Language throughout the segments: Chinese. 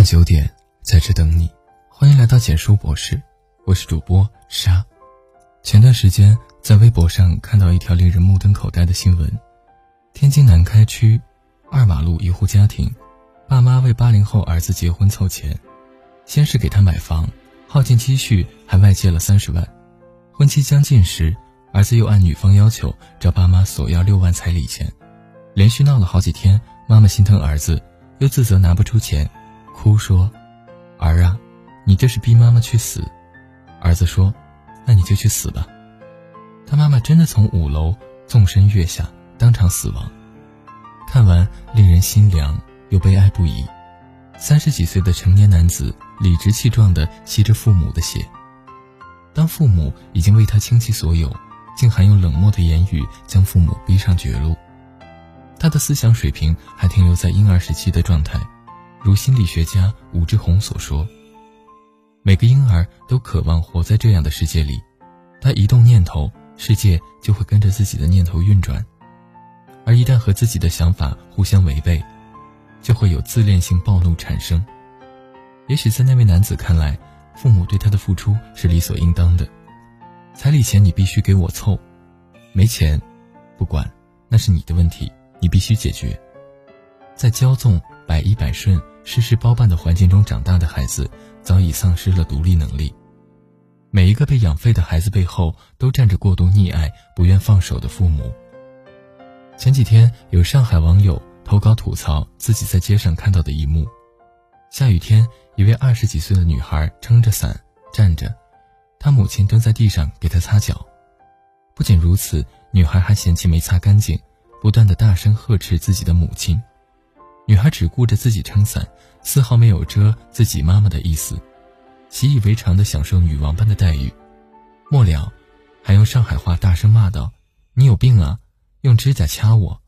晚九点，在这等你。欢迎来到简书博士，我是主播沙。前段时间在微博上看到一条令人目瞪口呆的新闻：天津南开区二马路一户家庭，爸妈为八零后儿子结婚凑钱，先是给他买房，耗尽积蓄，还外借了三十万。婚期将近时，儿子又按女方要求找爸妈索要六万彩礼钱，连续闹了好几天。妈妈心疼儿子，又自责拿不出钱。哭说：“儿啊，你这是逼妈妈去死。”儿子说：“那你就去死吧。”他妈妈真的从五楼纵身跃下，当场死亡。看完令人心凉又悲哀不已。三十几岁的成年男子理直气壮地吸着父母的血，当父母已经为他倾其所有，竟还用冷漠的言语将父母逼上绝路。他的思想水平还停留在婴儿时期的状态。如心理学家武志红所说，每个婴儿都渴望活在这样的世界里，他一动念头，世界就会跟着自己的念头运转，而一旦和自己的想法互相违背，就会有自恋性暴怒产生。也许在那位男子看来，父母对他的付出是理所应当的，彩礼钱你必须给我凑，没钱，不管，那是你的问题，你必须解决，在骄纵百依百顺。事事包办的环境中长大的孩子，早已丧失了独立能力。每一个被养废的孩子背后，都站着过度溺爱、不愿放手的父母。前几天，有上海网友投稿吐槽自己在街上看到的一幕：下雨天，一位二十几岁的女孩撑着伞站着，她母亲蹲在地上给她擦脚。不仅如此，女孩还嫌弃没擦干净，不断的大声呵斥自己的母亲。女孩只顾着自己撑伞，丝毫没有遮自己妈妈的意思，习以为常的享受女王般的待遇。末了，还用上海话大声骂道：“你有病啊！用指甲掐我！”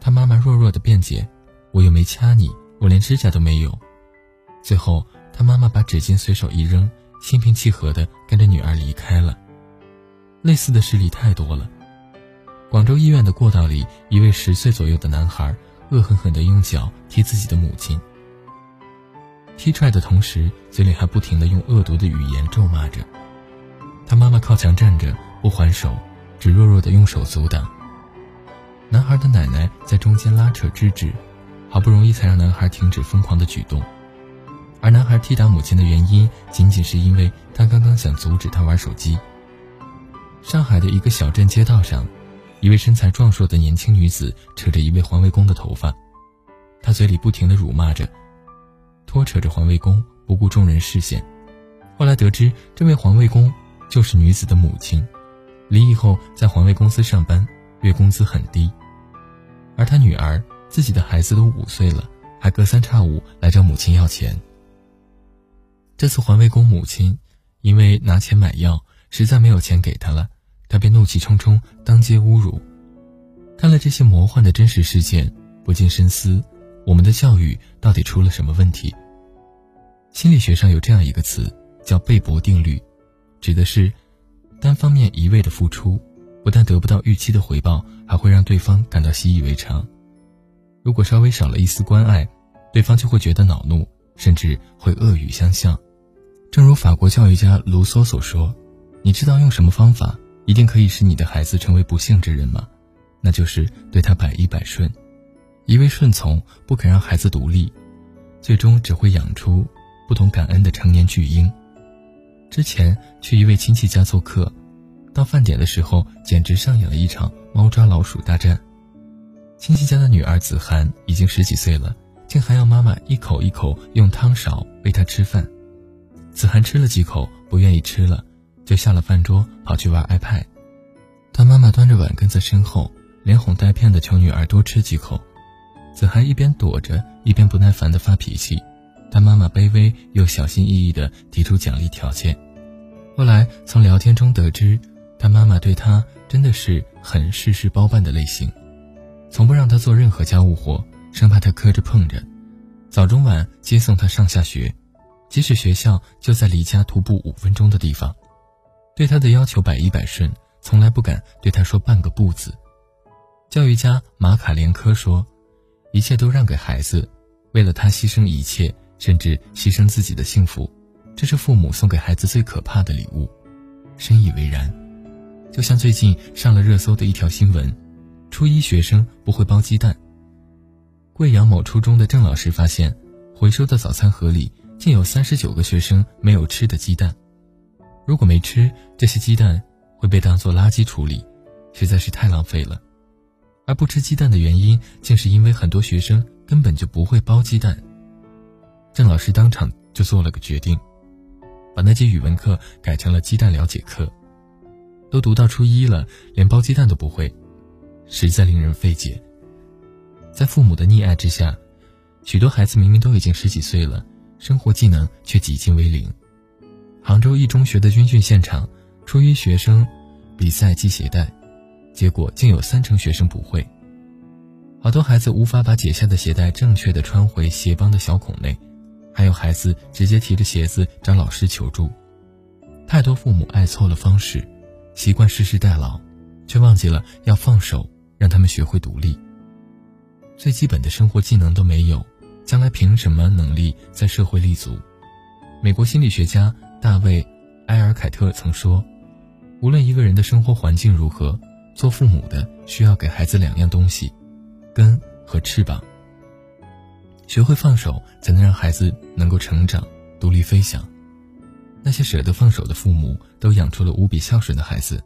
她妈妈弱弱的辩解：“我又没掐你，我连指甲都没有。”最后，她妈妈把纸巾随手一扔，心平气和的跟着女儿离开了。类似的事例太多了。广州医院的过道里，一位十岁左右的男孩。恶狠狠地用脚踢自己的母亲，踢踹的同时，嘴里还不停地用恶毒的语言咒骂着。他妈妈靠墙站着不还手，只弱弱地用手阻挡。男孩的奶奶在中间拉扯制止，好不容易才让男孩停止疯狂的举动。而男孩踢打母亲的原因，仅仅是因为他刚刚想阻止他玩手机。上海的一个小镇街道上。一位身材壮硕的年轻女子扯着一位环卫工的头发，她嘴里不停地辱骂着，拖扯着环卫工，不顾众人视线。后来得知，这位环卫工就是女子的母亲，离异后在环卫公司上班，月工资很低。而她女儿自己的孩子都五岁了，还隔三差五来找母亲要钱。这次环卫工母亲因为拿钱买药，实在没有钱给她了。他便怒气冲冲，当街侮辱。看了这些魔幻的真实事件，不禁深思：我们的教育到底出了什么问题？心理学上有这样一个词，叫贝博定律，指的是单方面一味的付出，不但得不到预期的回报，还会让对方感到习以为常。如果稍微少了一丝关爱，对方就会觉得恼怒，甚至会恶语相向。正如法国教育家卢梭所说：“你知道用什么方法？”一定可以使你的孩子成为不幸之人吗？那就是对他百依百顺，一味顺从，不肯让孩子独立，最终只会养出不懂感恩的成年巨婴。之前去一位亲戚家做客，到饭点的时候，简直上演了一场猫抓老鼠大战。亲戚家的女儿子涵已经十几岁了，竟还要妈妈一口一口用汤勺喂她吃饭。子涵吃了几口，不愿意吃了。就下了饭桌，跑去玩 iPad。他妈妈端着碗跟在身后，连哄带骗的求女儿多吃几口。子涵一边躲着，一边不耐烦地发脾气。他妈妈卑微又小心翼翼地提出奖励条件。后来从聊天中得知，他妈妈对他真的是很事事包办的类型，从不让他做任何家务活，生怕他磕着碰着。早中晚接送他上下学，即使学校就在离家徒步五分钟的地方。对他的要求百依百顺，从来不敢对他说半个不字。教育家马卡连科说：“一切都让给孩子，为了他牺牲一切，甚至牺牲自己的幸福，这是父母送给孩子最可怕的礼物。深以为然。就像最近上了热搜的一条新闻：初一学生不会剥鸡蛋。贵阳某初中的郑老师发现，回收的早餐盒里竟有三十九个学生没有吃的鸡蛋。如果没吃，这些鸡蛋会被当做垃圾处理，实在是太浪费了。而不吃鸡蛋的原因，竟是因为很多学生根本就不会剥鸡蛋。郑老师当场就做了个决定，把那节语文课改成了鸡蛋了解课。都读到初一了，连剥鸡蛋都不会，实在令人费解。在父母的溺爱之下，许多孩子明明都已经十几岁了，生活技能却几近为零。杭州一中学的军训现场，初一学生比赛系鞋带，结果竟有三成学生不会。好多孩子无法把解下的鞋带正确的穿回鞋帮的小孔内。还有孩子直接提着鞋子找老师求助，太多父母爱错了方式，习惯世事代劳，却忘记了要放手，让他们学会独立。最基本的生活技能都没有，将来凭什么能力在社会立足？美国心理学家大卫·埃尔凯特曾说：“无论一个人的生活环境如何，做父母的需要给孩子两样东西，根和翅膀。”学会放手，才能让孩子能够成长、独立飞翔。那些舍得放手的父母，都养出了无比孝顺的孩子。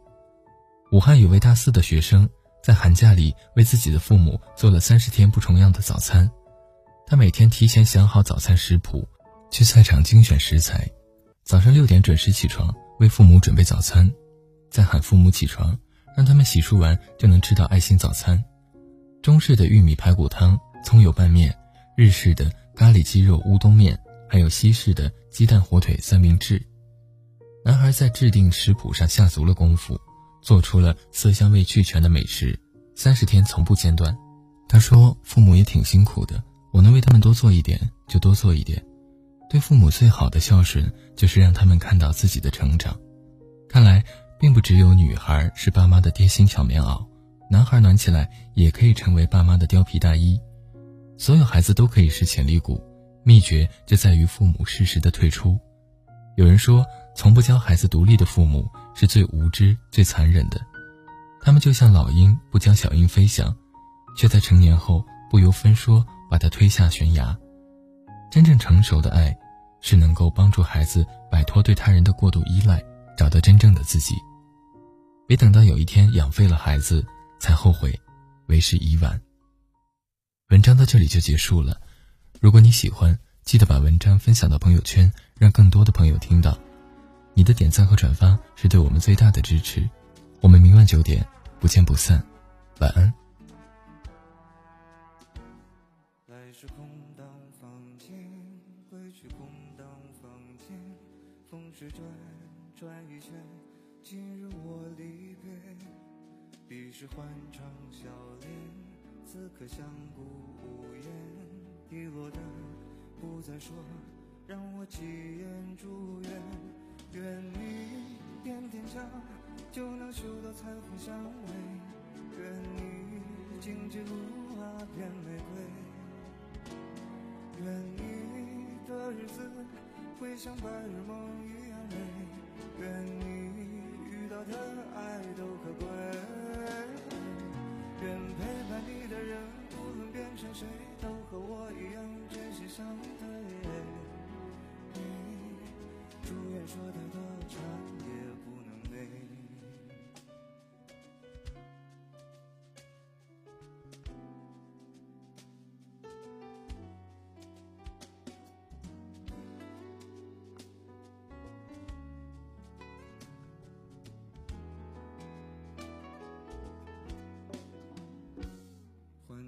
武汉有位大四的学生，在寒假里为自己的父母做了三十天不重样的早餐。他每天提前想好早餐食谱，去菜场精选食材，早上六点准时起床为父母准备早餐，再喊父母起床，让他们洗漱完就能吃到爱心早餐。中式的玉米排骨汤、葱油拌面。日式的咖喱鸡肉乌冬面，还有西式的鸡蛋火腿三明治。男孩在制定食谱上下足了功夫，做出了色香味俱全的美食，三十天从不间断。他说：“父母也挺辛苦的，我能为他们多做一点就多做一点。对父母最好的孝顺，就是让他们看到自己的成长。看来，并不只有女孩是爸妈的贴心小棉袄，男孩暖起来也可以成为爸妈的貂皮大衣。”所有孩子都可以是潜力股，秘诀就在于父母适时的退出。有人说，从不教孩子独立的父母是最无知、最残忍的。他们就像老鹰不教小鹰飞翔，却在成年后不由分说把他推下悬崖。真正成熟的爱，是能够帮助孩子摆脱对他人的过度依赖，找到真正的自己。别等到有一天养废了孩子，才后悔，为时已晚。文章到这里就结束了。如果你喜欢，记得把文章分享到朋友圈，让更多的朋友听到。你的点赞和转发是对我们最大的支持。我们明晚九点不见不散。晚安。转转一圈，今日我离别，彼时欢畅笑脸。此刻相顾无言，滴落的不再说，让我几眼祝愿。愿你踮踮脚就能嗅到彩虹香味，愿你荆棘路啊变玫瑰，愿你的日子会像白日梦一样美，愿你遇到的爱都可贵。愿陪伴你的人，不论变成谁，都和我一样真心相对。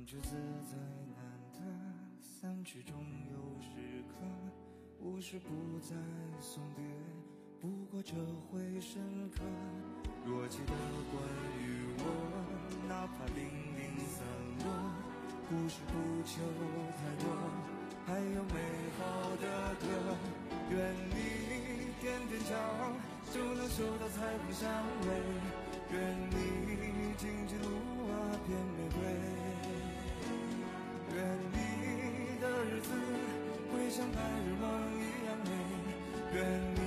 句自在难得，散去终有时刻，无事不再送别，不过这回深刻。若记得关于我，哪怕零零散落，故事不求太多，还有美好的歌。愿你踮踮脚，就能嗅到彩虹香味。愿你荆棘路啊变玫瑰。像夏日梦一样美愿你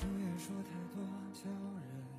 誓言说太多，叫人。